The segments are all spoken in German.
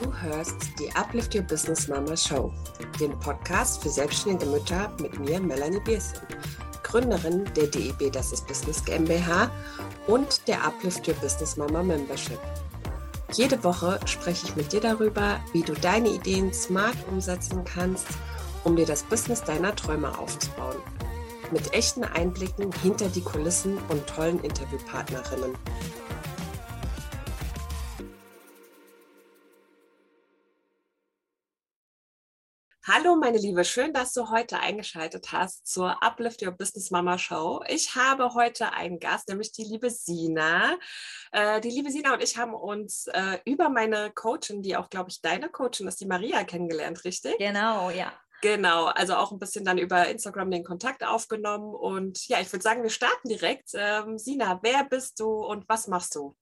Du hörst die Uplift Your Business Mama Show, den Podcast für selbstständige Mütter mit mir, Melanie Biersen, Gründerin der DEB Das ist Business GmbH und der Uplift Your Business Mama Membership. Jede Woche spreche ich mit dir darüber, wie du deine Ideen smart umsetzen kannst, um dir das Business deiner Träume aufzubauen. Mit echten Einblicken hinter die Kulissen und tollen Interviewpartnerinnen. Hallo, meine Liebe, schön, dass du heute eingeschaltet hast zur Uplift Your Business Mama Show. Ich habe heute einen Gast, nämlich die liebe Sina. Äh, die liebe Sina und ich haben uns äh, über meine Coachin, die auch, glaube ich, deine Coachin ist, die Maria, kennengelernt, richtig? Genau, ja. Genau, also auch ein bisschen dann über Instagram den Kontakt aufgenommen. Und ja, ich würde sagen, wir starten direkt. Ähm, Sina, wer bist du und was machst du?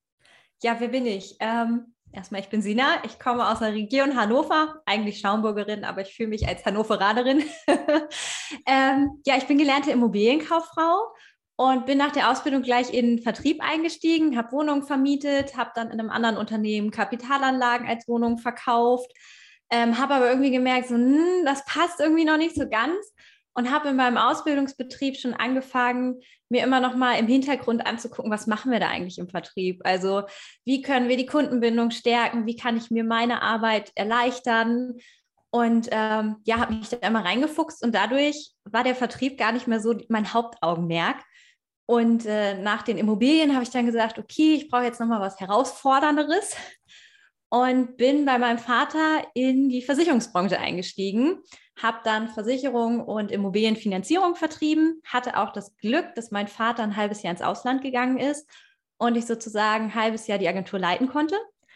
Ja, wer bin ich? Ähm, Erstmal, ich bin Sina, ich komme aus der Region Hannover, eigentlich Schaumburgerin, aber ich fühle mich als Hannoveranerin. ähm, ja, ich bin gelernte Immobilienkauffrau und bin nach der Ausbildung gleich in Vertrieb eingestiegen, habe Wohnungen vermietet, habe dann in einem anderen Unternehmen Kapitalanlagen als Wohnung verkauft, ähm, habe aber irgendwie gemerkt, so, hm, das passt irgendwie noch nicht so ganz und habe in meinem Ausbildungsbetrieb schon angefangen, mir immer noch mal im Hintergrund anzugucken, was machen wir da eigentlich im Vertrieb? Also wie können wir die Kundenbindung stärken? Wie kann ich mir meine Arbeit erleichtern? Und ähm, ja, habe mich da immer reingefuchst und dadurch war der Vertrieb gar nicht mehr so mein Hauptaugenmerk. Und äh, nach den Immobilien habe ich dann gesagt, okay, ich brauche jetzt noch mal was Herausfordernderes und bin bei meinem Vater in die Versicherungsbranche eingestiegen habe dann Versicherung und Immobilienfinanzierung vertrieben, hatte auch das Glück, dass mein Vater ein halbes Jahr ins Ausland gegangen ist und ich sozusagen ein halbes Jahr die Agentur leiten konnte.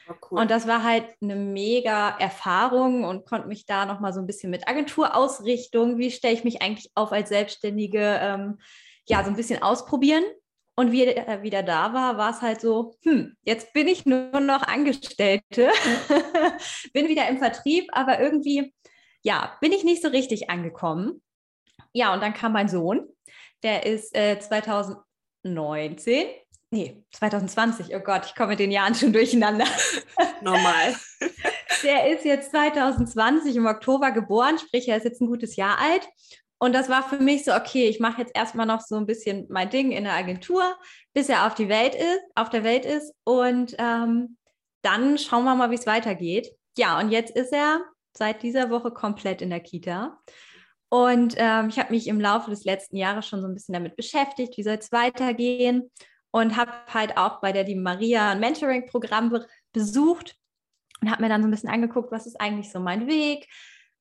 Oh, cool. Und das war halt eine mega Erfahrung und konnte mich da nochmal so ein bisschen mit Agenturausrichtung, wie stelle ich mich eigentlich auf als Selbstständige, ähm, ja, so ein bisschen ausprobieren. Und wie er wieder da war, war es halt so, hm, jetzt bin ich nur noch Angestellte, bin wieder im Vertrieb, aber irgendwie ja, bin ich nicht so richtig angekommen. Ja, und dann kam mein Sohn, der ist äh, 2019, nee, 2020, oh Gott, ich komme mit den Jahren schon durcheinander. Normal. der ist jetzt 2020 im Oktober geboren, sprich, er ist jetzt ein gutes Jahr alt. Und das war für mich so, okay, ich mache jetzt erstmal noch so ein bisschen mein Ding in der Agentur, bis er auf die Welt ist, auf der Welt ist. Und ähm, dann schauen wir mal, wie es weitergeht. Ja, und jetzt ist er seit dieser Woche komplett in der Kita. Und ähm, ich habe mich im Laufe des letzten Jahres schon so ein bisschen damit beschäftigt, wie soll es weitergehen. Und habe halt auch bei der die Maria ein Mentoring-Programm be besucht und habe mir dann so ein bisschen angeguckt, was ist eigentlich so mein Weg,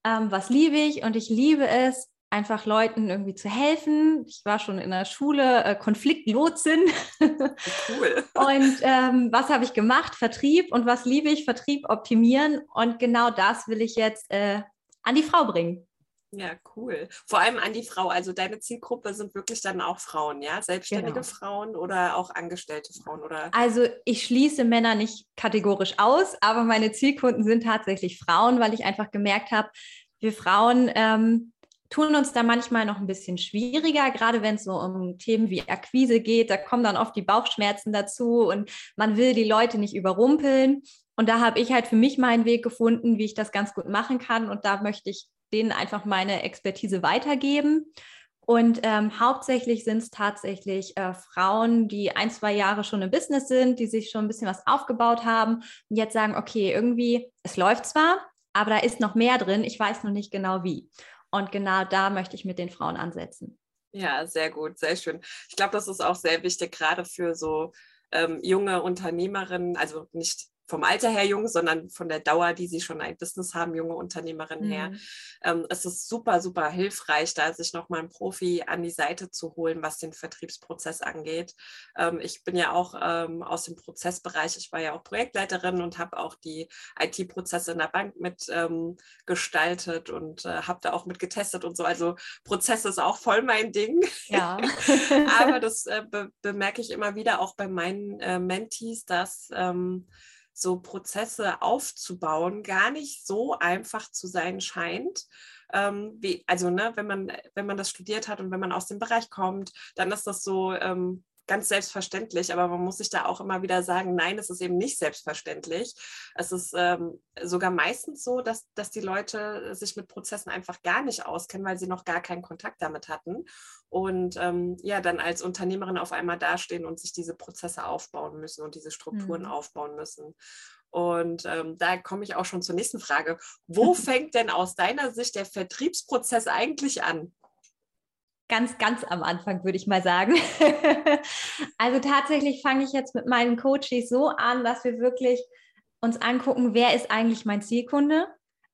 ähm, was liebe ich. Und ich liebe es, einfach Leuten irgendwie zu helfen. Ich war schon in der Schule äh, Konfliktlotsin. Cool. und ähm, was habe ich gemacht? Vertrieb. Und was liebe ich? Vertrieb optimieren. Und genau das will ich jetzt äh, an die Frau bringen. Ja, cool. Vor allem an die Frau. Also deine Zielgruppe sind wirklich dann auch Frauen, ja? Selbstständige genau. Frauen oder auch angestellte Frauen, oder? Also ich schließe Männer nicht kategorisch aus, aber meine Zielkunden sind tatsächlich Frauen, weil ich einfach gemerkt habe, wir Frauen ähm, tun uns da manchmal noch ein bisschen schwieriger, gerade wenn es so um Themen wie Akquise geht. Da kommen dann oft die Bauchschmerzen dazu und man will die Leute nicht überrumpeln. Und da habe ich halt für mich meinen Weg gefunden, wie ich das ganz gut machen kann. Und da möchte ich denen einfach meine Expertise weitergeben. Und ähm, hauptsächlich sind es tatsächlich äh, Frauen, die ein, zwei Jahre schon im Business sind, die sich schon ein bisschen was aufgebaut haben und jetzt sagen, okay, irgendwie, es läuft zwar, aber da ist noch mehr drin, ich weiß noch nicht genau wie. Und genau da möchte ich mit den Frauen ansetzen. Ja, sehr gut, sehr schön. Ich glaube, das ist auch sehr wichtig, gerade für so ähm, junge Unternehmerinnen, also nicht vom Alter her jung, sondern von der Dauer, die sie schon ein Business haben, junge Unternehmerinnen mhm. her. Ähm, es ist super, super hilfreich, da sich nochmal einen Profi an die Seite zu holen, was den Vertriebsprozess angeht. Ähm, ich bin ja auch ähm, aus dem Prozessbereich, ich war ja auch Projektleiterin und habe auch die IT-Prozesse in der Bank mit ähm, gestaltet und äh, habe da auch mit getestet und so. Also Prozess ist auch voll mein Ding. Ja. Aber das äh, be bemerke ich immer wieder auch bei meinen äh, Mentees, dass ähm, so Prozesse aufzubauen gar nicht so einfach zu sein scheint. Ähm, wie, also, ne, wenn man, wenn man das studiert hat und wenn man aus dem Bereich kommt, dann ist das so ähm, ganz selbstverständlich, aber man muss sich da auch immer wieder sagen, nein, es ist eben nicht selbstverständlich. Es ist ähm, sogar meistens so, dass, dass die Leute sich mit Prozessen einfach gar nicht auskennen, weil sie noch gar keinen Kontakt damit hatten und ähm, ja, dann als Unternehmerin auf einmal dastehen und sich diese Prozesse aufbauen müssen und diese Strukturen mhm. aufbauen müssen. Und ähm, da komme ich auch schon zur nächsten Frage. Wo fängt denn aus deiner Sicht der Vertriebsprozess eigentlich an? Ganz, ganz am Anfang, würde ich mal sagen. also tatsächlich fange ich jetzt mit meinen Coaches so an, dass wir wirklich uns angucken, wer ist eigentlich mein Zielkunde?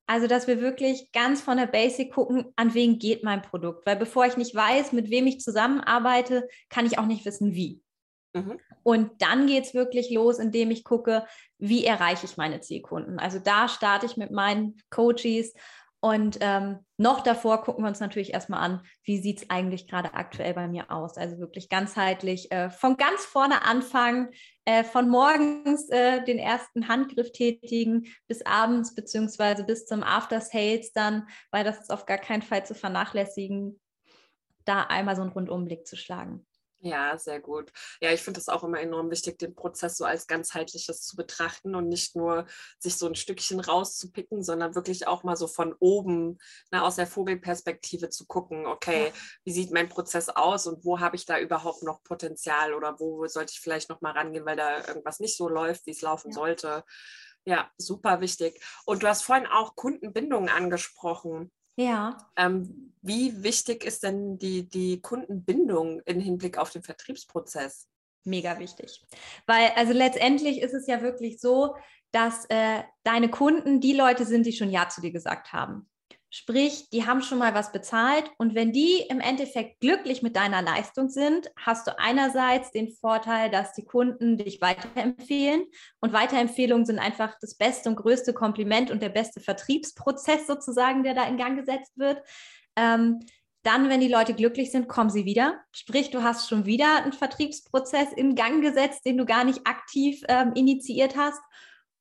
Also, dass wir wirklich ganz von der Basic gucken, an wen geht mein Produkt. Weil bevor ich nicht weiß, mit wem ich zusammenarbeite, kann ich auch nicht wissen, wie. Mhm. Und dann geht es wirklich los, indem ich gucke, wie erreiche ich meine Zielkunden. Also da starte ich mit meinen Coaches und ähm, noch davor gucken wir uns natürlich erstmal an, wie sieht es eigentlich gerade aktuell bei mir aus. Also wirklich ganzheitlich äh, von ganz vorne anfangen, äh, von morgens äh, den ersten Handgriff tätigen bis abends beziehungsweise bis zum After Sales dann, weil das ist auf gar keinen Fall zu vernachlässigen, da einmal so einen Rundumblick zu schlagen. Ja, sehr gut. Ja, ich finde es auch immer enorm wichtig, den Prozess so als ganzheitliches zu betrachten und nicht nur sich so ein Stückchen rauszupicken, sondern wirklich auch mal so von oben ne, aus der Vogelperspektive zu gucken, okay, ja. wie sieht mein Prozess aus und wo habe ich da überhaupt noch Potenzial oder wo sollte ich vielleicht noch mal rangehen, weil da irgendwas nicht so läuft, wie es laufen ja. sollte. Ja, super wichtig. Und du hast vorhin auch Kundenbindungen angesprochen. Ja. Ähm, wie wichtig ist denn die, die Kundenbindung im Hinblick auf den Vertriebsprozess? Mega wichtig. Weil, also letztendlich ist es ja wirklich so, dass äh, deine Kunden die Leute sind, die schon Ja zu dir gesagt haben. Sprich, die haben schon mal was bezahlt und wenn die im Endeffekt glücklich mit deiner Leistung sind, hast du einerseits den Vorteil, dass die Kunden dich weiterempfehlen und Weiterempfehlungen sind einfach das beste und größte Kompliment und der beste Vertriebsprozess sozusagen, der da in Gang gesetzt wird. Ähm, dann, wenn die Leute glücklich sind, kommen sie wieder. Sprich, du hast schon wieder einen Vertriebsprozess in Gang gesetzt, den du gar nicht aktiv ähm, initiiert hast.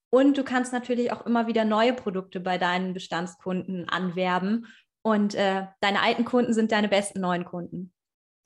Und du kannst natürlich auch immer wieder neue Produkte bei deinen Bestandskunden anwerben. Und äh, deine alten Kunden sind deine besten neuen Kunden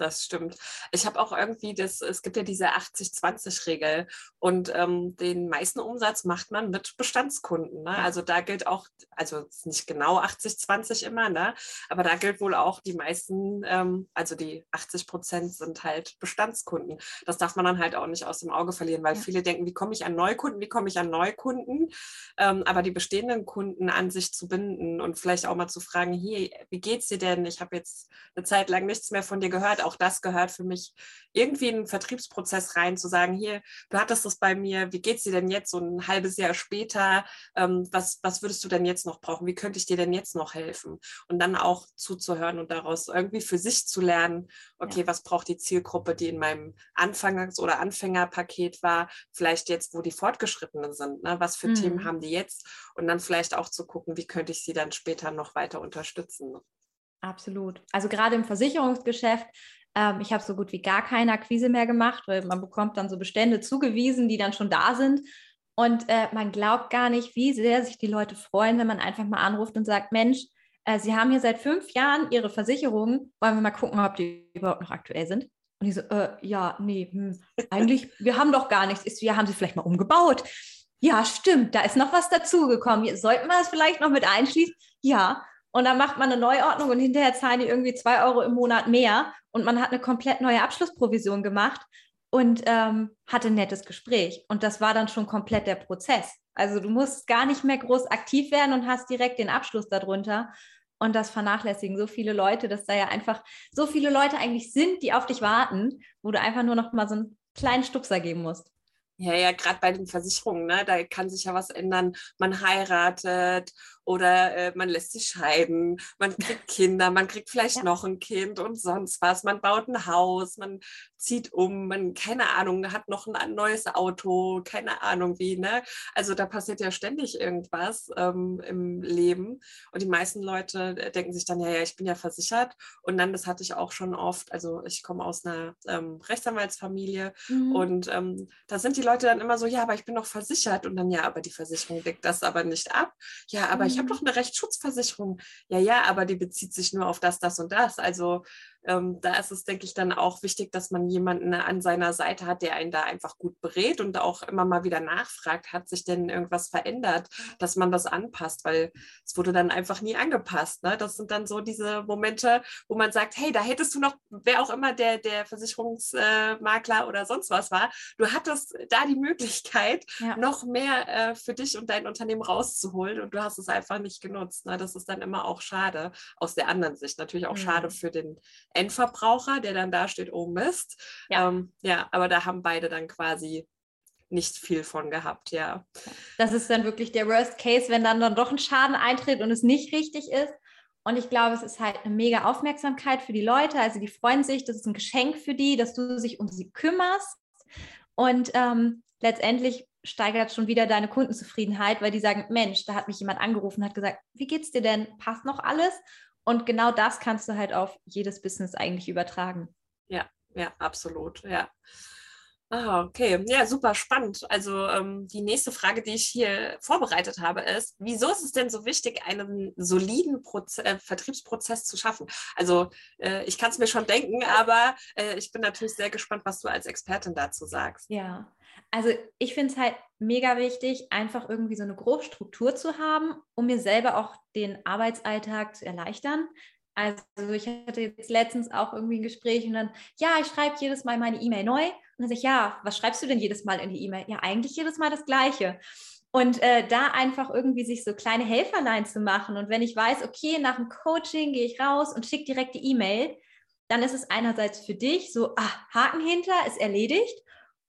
das stimmt. Ich habe auch irgendwie das, es gibt ja diese 80-20-Regel und ähm, den meisten Umsatz macht man mit Bestandskunden. Ne? Also da gilt auch, also nicht genau 80-20 immer, ne? aber da gilt wohl auch die meisten, ähm, also die 80 Prozent sind halt Bestandskunden. Das darf man dann halt auch nicht aus dem Auge verlieren, weil ja. viele denken, wie komme ich an Neukunden, wie komme ich an Neukunden, ähm, aber die bestehenden Kunden an sich zu binden und vielleicht auch mal zu fragen, hier, wie geht's dir denn? Ich habe jetzt eine Zeit lang nichts mehr von dir gehört, auch das gehört für mich irgendwie in den Vertriebsprozess rein, zu sagen, hier, du hattest das bei mir, wie geht es dir denn jetzt so ein halbes Jahr später? Ähm, was, was würdest du denn jetzt noch brauchen? Wie könnte ich dir denn jetzt noch helfen? Und dann auch zuzuhören und daraus irgendwie für sich zu lernen, okay, ja. was braucht die Zielgruppe, die in meinem Anfangs- oder Anfängerpaket war, vielleicht jetzt, wo die Fortgeschrittenen sind, ne? was für mhm. Themen haben die jetzt? Und dann vielleicht auch zu gucken, wie könnte ich sie dann später noch weiter unterstützen. Absolut. Also gerade im Versicherungsgeschäft, ähm, ich habe so gut wie gar keine Akquise mehr gemacht, weil man bekommt dann so Bestände zugewiesen, die dann schon da sind. Und äh, man glaubt gar nicht, wie sehr sich die Leute freuen, wenn man einfach mal anruft und sagt, Mensch, äh, Sie haben hier seit fünf Jahren Ihre Versicherungen, wollen wir mal gucken, ob die überhaupt noch aktuell sind? Und ich so, äh, ja, nee, hm, eigentlich, wir haben doch gar nichts. Wir haben sie vielleicht mal umgebaut. Ja, stimmt, da ist noch was dazugekommen. Sollten wir das vielleicht noch mit einschließen? Ja, und dann macht man eine Neuordnung und hinterher zahlen die irgendwie zwei Euro im Monat mehr und man hat eine komplett neue Abschlussprovision gemacht und ähm, hatte ein nettes Gespräch. Und das war dann schon komplett der Prozess. Also du musst gar nicht mehr groß aktiv werden und hast direkt den Abschluss darunter. Und das vernachlässigen so viele Leute, dass da ja einfach so viele Leute eigentlich sind, die auf dich warten, wo du einfach nur noch mal so einen kleinen Stupser geben musst. Ja, ja, gerade bei den Versicherungen, ne, da kann sich ja was ändern. Man heiratet oder äh, man lässt sich scheiden, man kriegt Kinder, man kriegt vielleicht ja. noch ein Kind und sonst was. Man baut ein Haus, man zieht um, man, keine Ahnung, hat noch ein neues Auto, keine Ahnung wie, ne? Also da passiert ja ständig irgendwas ähm, im Leben. Und die meisten Leute äh, denken sich dann, ja, ja, ich bin ja versichert. Und dann, das hatte ich auch schon oft, also ich komme aus einer ähm, Rechtsanwaltsfamilie mhm. und ähm, da sind die Leute dann immer so, ja, aber ich bin doch versichert. Und dann, ja, aber die Versicherung deckt das aber nicht ab. Ja, aber mhm. Ich habe doch eine Rechtsschutzversicherung. Ja, ja, aber die bezieht sich nur auf das, das und das. Also ähm, da ist es, denke ich, dann auch wichtig, dass man jemanden an seiner Seite hat, der einen da einfach gut berät und auch immer mal wieder nachfragt, hat sich denn irgendwas verändert, dass man das anpasst, weil es wurde dann einfach nie angepasst. Ne? Das sind dann so diese Momente, wo man sagt, hey, da hättest du noch, wer auch immer der, der Versicherungsmakler oder sonst was war, du hattest da die Möglichkeit, ja. noch mehr äh, für dich und dein Unternehmen rauszuholen und du hast es einfach nicht genutzt. Ne? Das ist dann immer auch schade aus der anderen Sicht. Natürlich auch mhm. schade für den Endverbraucher, der dann da steht, oh Mist. Ja. Ähm, ja, aber da haben beide dann quasi nicht viel von gehabt, ja. Das ist dann wirklich der Worst Case, wenn dann, dann doch ein Schaden eintritt und es nicht richtig ist. Und ich glaube, es ist halt eine mega Aufmerksamkeit für die Leute. Also die freuen sich, das ist ein Geschenk für die, dass du dich um sie kümmerst. Und ähm, letztendlich steigert schon wieder deine Kundenzufriedenheit, weil die sagen, Mensch, da hat mich jemand angerufen, hat gesagt, wie geht's dir denn? Passt noch alles? Und genau das kannst du halt auf jedes Business eigentlich übertragen. Ja, ja, absolut, ja. Ah, okay. Ja, super spannend. Also ähm, die nächste Frage, die ich hier vorbereitet habe, ist, wieso ist es denn so wichtig, einen soliden Proze äh, Vertriebsprozess zu schaffen? Also äh, ich kann es mir schon denken, aber äh, ich bin natürlich sehr gespannt, was du als Expertin dazu sagst. Ja, also ich finde es halt mega wichtig, einfach irgendwie so eine Grobstruktur zu haben, um mir selber auch den Arbeitsalltag zu erleichtern. Also ich hatte jetzt letztens auch irgendwie ein Gespräch und dann, ja, ich schreibe jedes Mal meine E-Mail neu. Und dann sage ich, ja, was schreibst du denn jedes Mal in die E-Mail? Ja, eigentlich jedes Mal das Gleiche. Und äh, da einfach irgendwie sich so kleine Helferlein zu machen. Und wenn ich weiß, okay, nach dem Coaching gehe ich raus und schicke direkt die E-Mail, dann ist es einerseits für dich so, ah, Haken hinter, ist erledigt.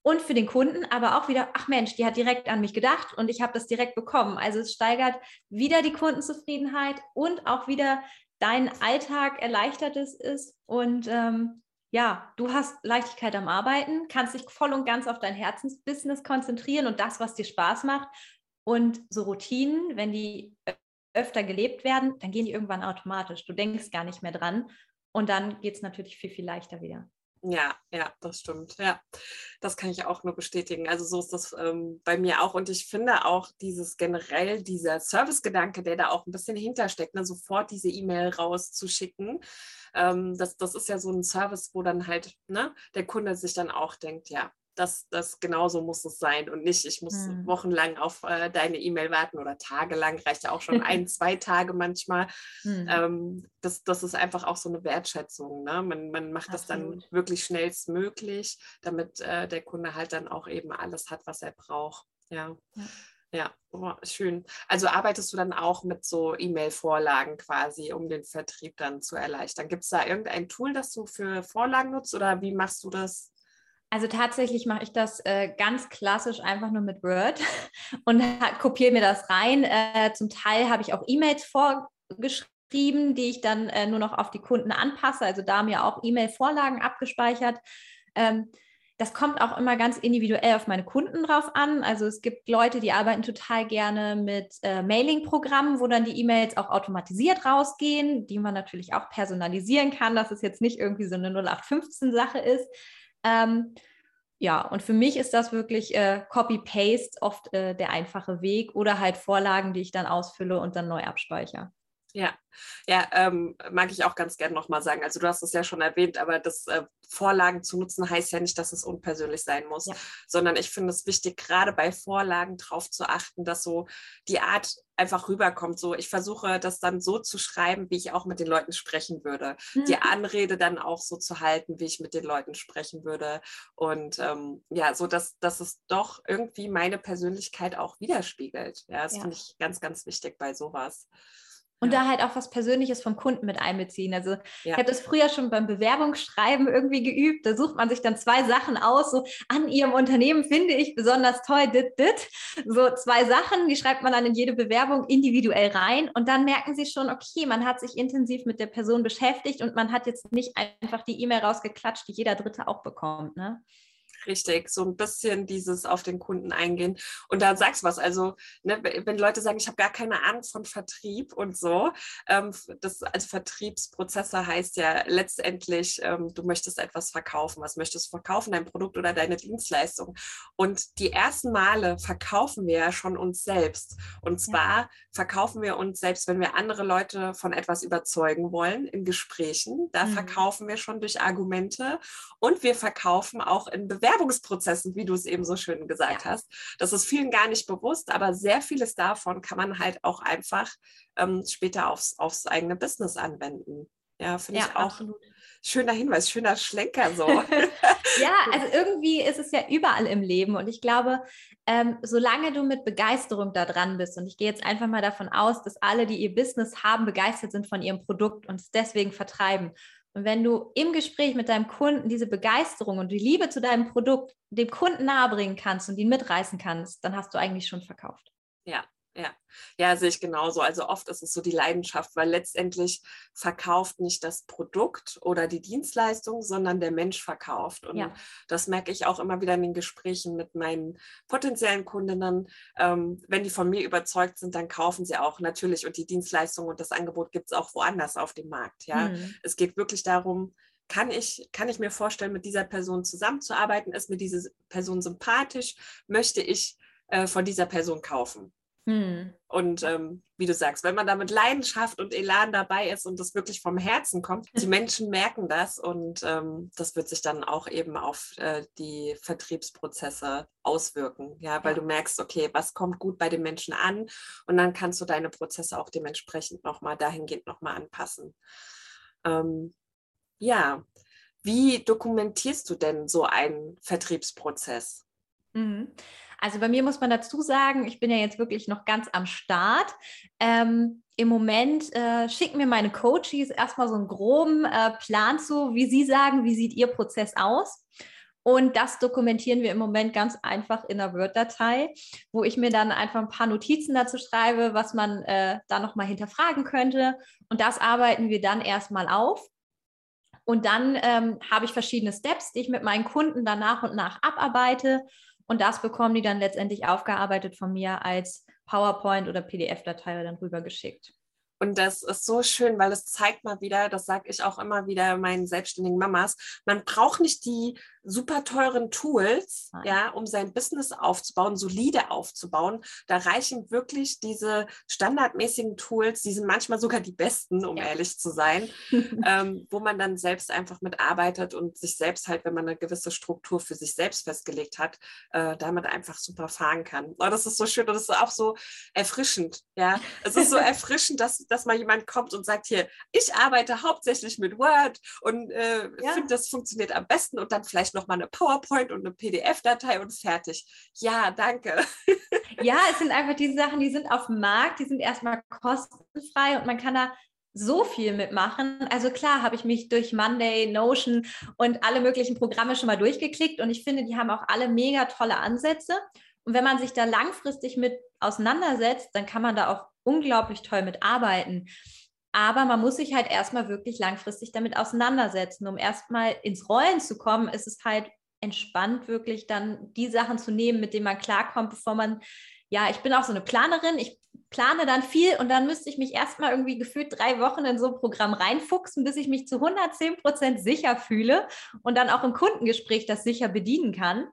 Und für den Kunden aber auch wieder, ach Mensch, die hat direkt an mich gedacht und ich habe das direkt bekommen. Also es steigert wieder die Kundenzufriedenheit und auch wieder dein Alltag erleichtert es ist. Und ähm, ja, du hast Leichtigkeit am Arbeiten, kannst dich voll und ganz auf dein Herzensbusiness konzentrieren und das, was dir Spaß macht. Und so Routinen, wenn die öfter gelebt werden, dann gehen die irgendwann automatisch. Du denkst gar nicht mehr dran. Und dann geht es natürlich viel, viel leichter wieder. Ja, ja, das stimmt. Ja, das kann ich auch nur bestätigen. Also so ist das ähm, bei mir auch. Und ich finde auch dieses generell, dieser Servicegedanke, der da auch ein bisschen hintersteckt, ne, sofort diese E-Mail rauszuschicken. Ähm, das, das ist ja so ein Service, wo dann halt ne, der Kunde sich dann auch denkt, ja, das, das genauso muss es sein und nicht, ich muss hm. wochenlang auf äh, deine E-Mail warten oder tagelang, reicht ja auch schon ein, zwei Tage manchmal. Hm. Ähm, das, das ist einfach auch so eine Wertschätzung. Ne? Man, man macht Absolut. das dann wirklich schnellstmöglich, damit äh, der Kunde halt dann auch eben alles hat, was er braucht. Ja. ja. Ja, oh, schön. Also arbeitest du dann auch mit so E-Mail-Vorlagen quasi, um den Vertrieb dann zu erleichtern? Gibt es da irgendein Tool, das du für Vorlagen nutzt oder wie machst du das? Also tatsächlich mache ich das äh, ganz klassisch einfach nur mit Word und kopiere mir das rein. Äh, zum Teil habe ich auch E-Mails vorgeschrieben, die ich dann äh, nur noch auf die Kunden anpasse. Also da mir auch E-Mail-Vorlagen abgespeichert. Ähm, das kommt auch immer ganz individuell auf meine Kunden drauf an. Also es gibt Leute, die arbeiten total gerne mit äh, Mailing-Programmen, wo dann die E-Mails auch automatisiert rausgehen, die man natürlich auch personalisieren kann, dass es jetzt nicht irgendwie so eine 0815-Sache ist. Ähm, ja, und für mich ist das wirklich äh, Copy-Paste oft äh, der einfache Weg oder halt Vorlagen, die ich dann ausfülle und dann neu abspeichere. Ja, ja, ähm, mag ich auch ganz gerne nochmal sagen. Also du hast es ja schon erwähnt, aber das äh, Vorlagen zu nutzen heißt ja nicht, dass es unpersönlich sein muss, ja. sondern ich finde es wichtig, gerade bei Vorlagen darauf zu achten, dass so die Art einfach rüberkommt. So, ich versuche das dann so zu schreiben, wie ich auch mit den Leuten sprechen würde. Mhm. Die Anrede dann auch so zu halten, wie ich mit den Leuten sprechen würde. Und ähm, ja, so dass, dass es doch irgendwie meine Persönlichkeit auch widerspiegelt. Ja, das ja. finde ich ganz, ganz wichtig bei sowas. Und ja. da halt auch was Persönliches vom Kunden mit einbeziehen. Also ja. ich habe das früher schon beim Bewerbungsschreiben irgendwie geübt. Da sucht man sich dann zwei Sachen aus. So an ihrem Unternehmen finde ich besonders toll, dit, dit. So zwei Sachen, die schreibt man dann in jede Bewerbung individuell rein. Und dann merken sie schon, okay, man hat sich intensiv mit der Person beschäftigt und man hat jetzt nicht einfach die E-Mail rausgeklatscht, die jeder Dritte auch bekommt. Ne? Richtig, so ein bisschen dieses auf den Kunden eingehen. Und da sagst du was, also ne, wenn Leute sagen, ich habe gar keine Ahnung von Vertrieb und so, ähm, das als Vertriebsprozessor heißt ja letztendlich, ähm, du möchtest etwas verkaufen. Was möchtest du verkaufen? Dein Produkt oder deine Dienstleistung. Und die ersten Male verkaufen wir ja schon uns selbst. Und zwar ja. verkaufen wir uns selbst, wenn wir andere Leute von etwas überzeugen wollen in Gesprächen. Da mhm. verkaufen wir schon durch Argumente und wir verkaufen auch in Bewerbungen Bewerbungsprozessen, wie du es eben so schön gesagt ja. hast. Das ist vielen gar nicht bewusst, aber sehr vieles davon kann man halt auch einfach ähm, später aufs, aufs eigene Business anwenden. Ja, finde ja, ich auch. Absolut. Schöner Hinweis, schöner Schlenker so. ja, also irgendwie ist es ja überall im Leben und ich glaube, ähm, solange du mit Begeisterung da dran bist und ich gehe jetzt einfach mal davon aus, dass alle, die ihr Business haben, begeistert sind von ihrem Produkt und es deswegen vertreiben und wenn du im Gespräch mit deinem Kunden diese Begeisterung und die Liebe zu deinem Produkt dem Kunden nahebringen kannst und ihn mitreißen kannst, dann hast du eigentlich schon verkauft. Ja, ja, ja, sehe ich genauso. Also oft ist es so die Leidenschaft, weil letztendlich verkauft nicht das Produkt oder die Dienstleistung, sondern der Mensch verkauft. Und ja. das merke ich auch immer wieder in den Gesprächen mit meinen potenziellen Kundinnen. Ähm, wenn die von mir überzeugt sind, dann kaufen sie auch natürlich. Und die Dienstleistung und das Angebot gibt es auch woanders auf dem Markt. Ja, mhm. es geht wirklich darum, kann ich, kann ich mir vorstellen, mit dieser Person zusammenzuarbeiten? Ist mir diese Person sympathisch? Möchte ich äh, von dieser Person kaufen? Hm. Und ähm, wie du sagst, wenn man da mit Leidenschaft und Elan dabei ist und das wirklich vom Herzen kommt, die Menschen merken das und ähm, das wird sich dann auch eben auf äh, die Vertriebsprozesse auswirken. Ja, weil ja. du merkst, okay, was kommt gut bei den Menschen an und dann kannst du deine Prozesse auch dementsprechend nochmal dahingehend nochmal anpassen. Ähm, ja, wie dokumentierst du denn so einen Vertriebsprozess? Mhm. Also bei mir muss man dazu sagen, ich bin ja jetzt wirklich noch ganz am Start. Ähm, Im Moment äh, schicken mir meine Coaches erstmal so einen groben äh, Plan zu, wie sie sagen, wie sieht ihr Prozess aus. Und das dokumentieren wir im Moment ganz einfach in einer Word-Datei, wo ich mir dann einfach ein paar Notizen dazu schreibe, was man äh, da nochmal hinterfragen könnte. Und das arbeiten wir dann erstmal auf. Und dann ähm, habe ich verschiedene Steps, die ich mit meinen Kunden dann nach und nach abarbeite. Und das bekommen die dann letztendlich aufgearbeitet von mir als PowerPoint oder PDF-Datei dann rübergeschickt. Und das ist so schön, weil es zeigt mal wieder, das sage ich auch immer wieder meinen selbstständigen Mamas, man braucht nicht die super teuren Tools, Nein. ja, um sein Business aufzubauen, solide aufzubauen. Da reichen wirklich diese standardmäßigen Tools, die sind manchmal sogar die besten, um ja. ehrlich zu sein, ähm, wo man dann selbst einfach mitarbeitet und sich selbst halt, wenn man eine gewisse Struktur für sich selbst festgelegt hat, äh, damit einfach super fahren kann. Oh, das ist so schön und das ist auch so erfrischend, ja. Es ist so erfrischend, dass dass mal jemand kommt und sagt, hier, ich arbeite hauptsächlich mit Word und äh, ja. finde, das funktioniert am besten und dann vielleicht noch mal eine PowerPoint und eine PDF-Datei und fertig. Ja, danke. Ja, es sind einfach diese Sachen, die sind auf dem Markt, die sind erstmal kostenfrei und man kann da so viel mitmachen. Also klar habe ich mich durch Monday, Notion und alle möglichen Programme schon mal durchgeklickt und ich finde, die haben auch alle mega tolle Ansätze. Und wenn man sich da langfristig mit auseinandersetzt, dann kann man da auch unglaublich toll mit arbeiten. Aber man muss sich halt erstmal wirklich langfristig damit auseinandersetzen. Um erstmal ins Rollen zu kommen, ist es halt entspannt, wirklich dann die Sachen zu nehmen, mit denen man klarkommt, bevor man, ja, ich bin auch so eine Planerin, ich plane dann viel und dann müsste ich mich erstmal irgendwie gefühlt drei Wochen in so ein Programm reinfuchsen, bis ich mich zu 110 Prozent sicher fühle und dann auch im Kundengespräch das sicher bedienen kann.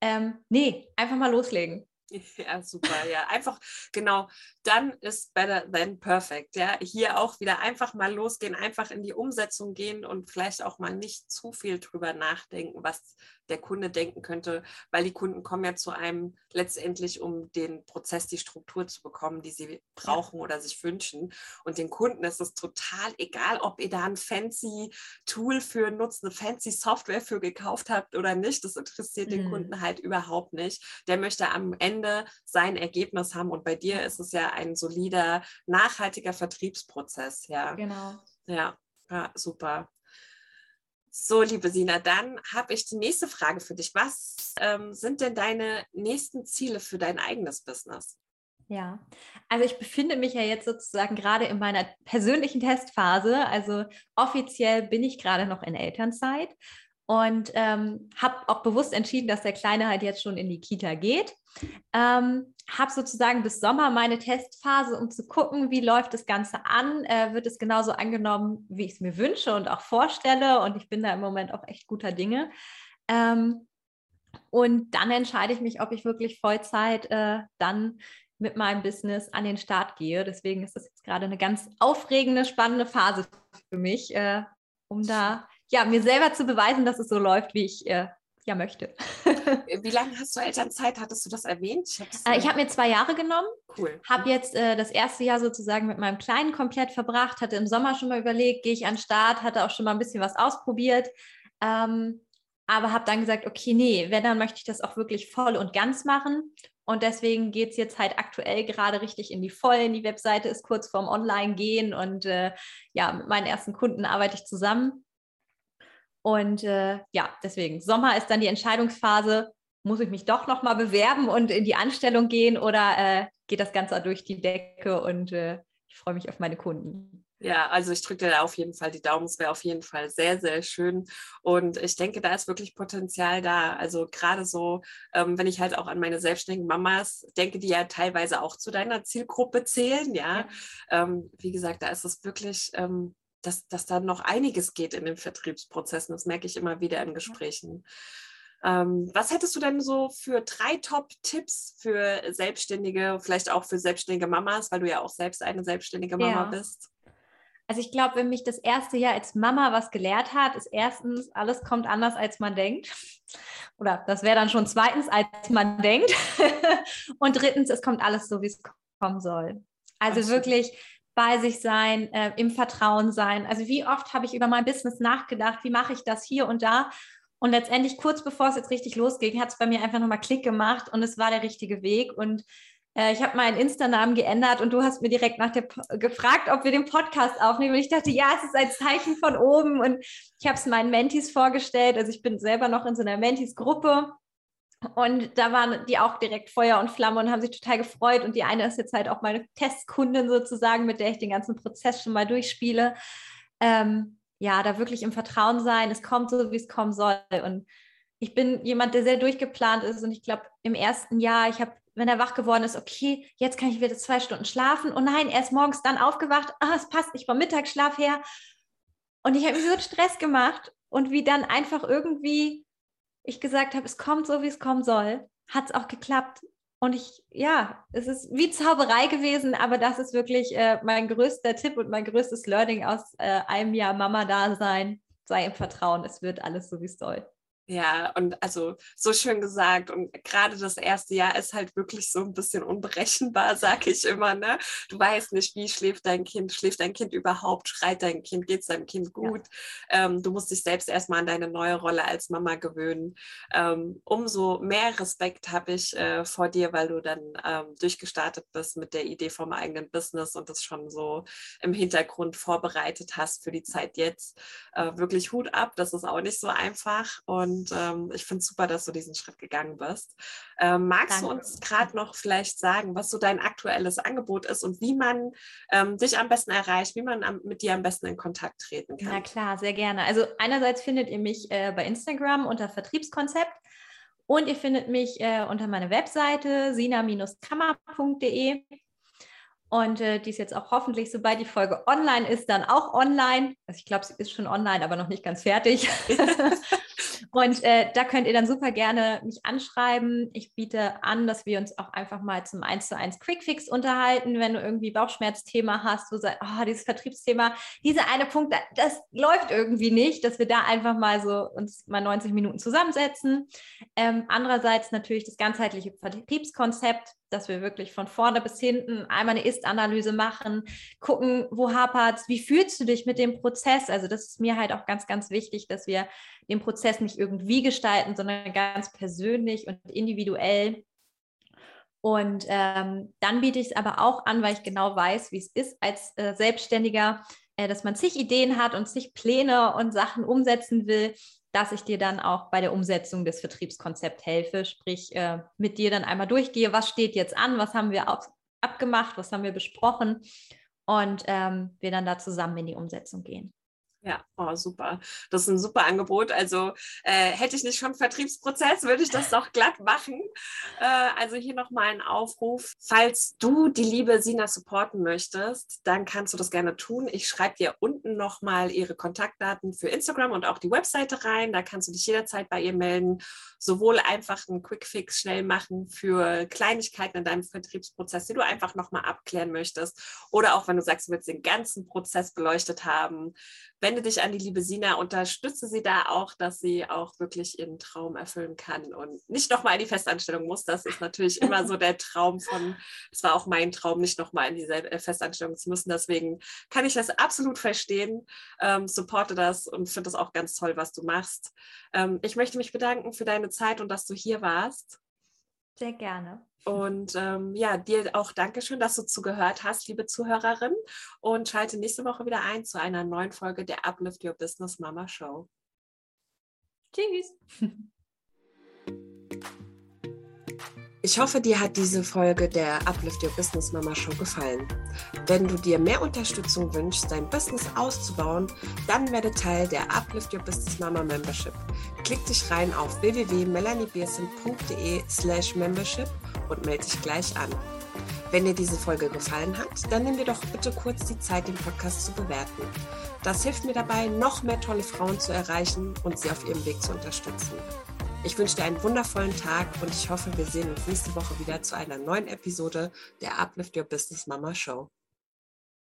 Ähm, nee, einfach mal loslegen. Ja, super, ja. Einfach, genau, dann ist better than perfect. Ja, hier auch wieder einfach mal losgehen, einfach in die Umsetzung gehen und vielleicht auch mal nicht zu viel drüber nachdenken, was der Kunde denken könnte, weil die Kunden kommen ja zu einem letztendlich, um den Prozess, die Struktur zu bekommen, die sie brauchen oder sich wünschen. Und den Kunden ist es total egal, ob ihr da ein fancy Tool für nutzt, eine fancy Software für gekauft habt oder nicht. Das interessiert mhm. den Kunden halt überhaupt nicht. Der möchte am Ende sein Ergebnis haben. Und bei dir ist es ja ein solider, nachhaltiger Vertriebsprozess. Ja, genau. Ja, ja super. So, liebe Sina, dann habe ich die nächste Frage für dich. Was ähm, sind denn deine nächsten Ziele für dein eigenes Business? Ja, also ich befinde mich ja jetzt sozusagen gerade in meiner persönlichen Testphase. Also offiziell bin ich gerade noch in Elternzeit und ähm, habe auch bewusst entschieden, dass der Kleine halt jetzt schon in die Kita geht. Ähm, habe sozusagen bis Sommer meine Testphase, um zu gucken, wie läuft das Ganze an. Äh, wird es genauso angenommen, wie ich es mir wünsche und auch vorstelle. Und ich bin da im Moment auch echt guter Dinge. Ähm, und dann entscheide ich mich, ob ich wirklich Vollzeit äh, dann mit meinem Business an den Start gehe. Deswegen ist das jetzt gerade eine ganz aufregende, spannende Phase für mich, äh, um da ja mir selber zu beweisen, dass es so läuft, wie ich äh, ja möchte. Wie lange hast du Elternzeit? Hattest du das erwähnt? Ich habe äh, hab mir zwei Jahre genommen. Cool. Habe jetzt äh, das erste Jahr sozusagen mit meinem Kleinen komplett verbracht, hatte im Sommer schon mal überlegt, gehe ich an den Start, hatte auch schon mal ein bisschen was ausprobiert. Ähm, aber habe dann gesagt, okay, nee, wenn, dann möchte ich das auch wirklich voll und ganz machen. Und deswegen geht es jetzt halt aktuell gerade richtig in die Vollen. Die Webseite ist kurz vorm Online-Gehen und äh, ja, mit meinen ersten Kunden arbeite ich zusammen. Und äh, ja, deswegen, Sommer ist dann die Entscheidungsphase, muss ich mich doch nochmal bewerben und in die Anstellung gehen oder äh, geht das Ganze durch die Decke und äh, ich freue mich auf meine Kunden. Ja, also ich drücke dir da auf jeden Fall die Daumen. Es wäre auf jeden Fall sehr, sehr schön. Und ich denke, da ist wirklich Potenzial da. Also gerade so, ähm, wenn ich halt auch an meine selbstständigen Mamas denke, die ja teilweise auch zu deiner Zielgruppe zählen, ja. ja. Ähm, wie gesagt, da ist es wirklich ähm, dass, dass da noch einiges geht in den Vertriebsprozessen. Das merke ich immer wieder in Gesprächen. Ähm, was hättest du denn so für drei Top-Tipps für Selbstständige, vielleicht auch für selbstständige Mamas, weil du ja auch selbst eine selbstständige Mama ja. bist? Also ich glaube, wenn mich das erste Jahr als Mama was gelehrt hat, ist erstens, alles kommt anders, als man denkt. Oder das wäre dann schon zweitens, als man denkt. Und drittens, es kommt alles so, wie es kommen soll. Also Absolut. wirklich bei sich sein, äh, im Vertrauen sein. Also wie oft habe ich über mein Business nachgedacht, wie mache ich das hier und da? Und letztendlich kurz bevor es jetzt richtig losging, hat es bei mir einfach nochmal Klick gemacht und es war der richtige Weg. Und äh, ich habe meinen Insta-Namen geändert und du hast mir direkt nach der gefragt, ob wir den Podcast aufnehmen. Und ich dachte, ja, es ist ein Zeichen von oben. Und ich habe es meinen Mentis vorgestellt. Also ich bin selber noch in so einer Mentis-Gruppe und da waren die auch direkt Feuer und Flamme und haben sich total gefreut. Und die eine ist jetzt halt auch meine Testkundin sozusagen, mit der ich den ganzen Prozess schon mal durchspiele. Ähm, ja, da wirklich im Vertrauen sein. Es kommt so, wie es kommen soll. Und ich bin jemand, der sehr durchgeplant ist. Und ich glaube, im ersten Jahr, ich habe, wenn er wach geworden ist, okay, jetzt kann ich wieder zwei Stunden schlafen. Und nein, er ist morgens dann aufgewacht. Ah, es passt nicht vom Mittagsschlaf her. Und ich habe mir so Stress gemacht. Und wie dann einfach irgendwie ich gesagt habe, es kommt so, wie es kommen soll, hat es auch geklappt. Und ich, ja, es ist wie Zauberei gewesen, aber das ist wirklich äh, mein größter Tipp und mein größtes Learning aus äh, einem Jahr Mama-Dasein. Sei im Vertrauen, es wird alles so, wie es soll. Ja, und also so schön gesagt. Und gerade das erste Jahr ist halt wirklich so ein bisschen unberechenbar, sage ich immer. Ne? Du weißt nicht, wie schläft dein Kind, schläft dein Kind überhaupt, schreit dein Kind, geht es deinem Kind gut. Ja. Ähm, du musst dich selbst erstmal an deine neue Rolle als Mama gewöhnen. Ähm, umso mehr Respekt habe ich äh, vor dir, weil du dann ähm, durchgestartet bist mit der Idee vom eigenen Business und das schon so im Hintergrund vorbereitet hast für die Zeit jetzt. Äh, wirklich Hut ab, das ist auch nicht so einfach. Und und ähm, ich finde es super, dass du diesen Schritt gegangen bist. Ähm, magst Danke. du uns gerade noch vielleicht sagen, was so dein aktuelles Angebot ist und wie man ähm, dich am besten erreicht, wie man am, mit dir am besten in Kontakt treten kann? Na klar, sehr gerne. Also einerseits findet ihr mich äh, bei Instagram unter Vertriebskonzept. Und ihr findet mich äh, unter meiner Webseite sina-kammer.de. Und äh, die ist jetzt auch hoffentlich, sobald die Folge online ist, dann auch online. Also ich glaube, sie ist schon online, aber noch nicht ganz fertig. Und äh, da könnt ihr dann super gerne mich anschreiben. Ich biete an, dass wir uns auch einfach mal zum 1 zu 1 Quickfix unterhalten, wenn du irgendwie Bauchschmerzthema hast, wo du sagst, oh, dieses Vertriebsthema, dieser eine Punkt, das, läuft irgendwie nicht, dass wir da einfach mal so uns mal 90 Minuten zusammensetzen. Ähm, andererseits natürlich das ganzheitliche Vertriebskonzept, dass wir wirklich von vorne bis hinten einmal eine Ist-Analyse machen, gucken, wo hapert es, wie fühlst du dich mit dem Prozess? Also das ist mir halt auch ganz, ganz wichtig, dass wir den Prozess nicht irgendwie gestalten, sondern ganz persönlich und individuell. Und ähm, dann biete ich es aber auch an, weil ich genau weiß, wie es ist als äh, Selbstständiger, äh, dass man zig Ideen hat und zig Pläne und Sachen umsetzen will, dass ich dir dann auch bei der Umsetzung des Vertriebskonzepts helfe, sprich äh, mit dir dann einmal durchgehe, was steht jetzt an, was haben wir auf, abgemacht, was haben wir besprochen und ähm, wir dann da zusammen in die Umsetzung gehen. Ja, oh, super. Das ist ein super Angebot. Also äh, hätte ich nicht schon Vertriebsprozess, würde ich das doch glatt machen. Äh, also hier nochmal ein Aufruf. Falls du die liebe Sina supporten möchtest, dann kannst du das gerne tun. Ich schreibe dir unten nochmal ihre Kontaktdaten für Instagram und auch die Webseite rein. Da kannst du dich jederzeit bei ihr melden. Sowohl einfach einen Quickfix schnell machen für Kleinigkeiten in deinem Vertriebsprozess, die du einfach nochmal abklären möchtest. Oder auch wenn du sagst, du willst den ganzen Prozess beleuchtet haben wende dich an die liebe Sina, unterstütze sie da auch, dass sie auch wirklich ihren Traum erfüllen kann und nicht nochmal in die Festanstellung muss. Das ist natürlich immer so der Traum von, es war auch mein Traum, nicht nochmal in diese äh, Festanstellung zu müssen. Deswegen kann ich das absolut verstehen, ähm, supporte das und finde das auch ganz toll, was du machst. Ähm, ich möchte mich bedanken für deine Zeit und dass du hier warst. Sehr gerne. Und ähm, ja, dir auch Dankeschön, dass du zugehört hast, liebe Zuhörerin. Und schalte nächste Woche wieder ein zu einer neuen Folge der Uplift Your Business Mama Show. Tschüss. Ich hoffe, dir hat diese Folge der Uplift Your Business Mama Show gefallen. Wenn du dir mehr Unterstützung wünschst, dein Business auszubauen, dann werde Teil der Uplift Your Business Mama Membership. Klick dich rein auf www.melaniebiersen.de slash membership und melde dich gleich an. Wenn dir diese Folge gefallen hat, dann nimm dir doch bitte kurz die Zeit, den Podcast zu bewerten. Das hilft mir dabei, noch mehr tolle Frauen zu erreichen und sie auf ihrem Weg zu unterstützen. Ich wünsche dir einen wundervollen Tag und ich hoffe, wir sehen uns nächste Woche wieder zu einer neuen Episode der Uplift Your Business Mama Show.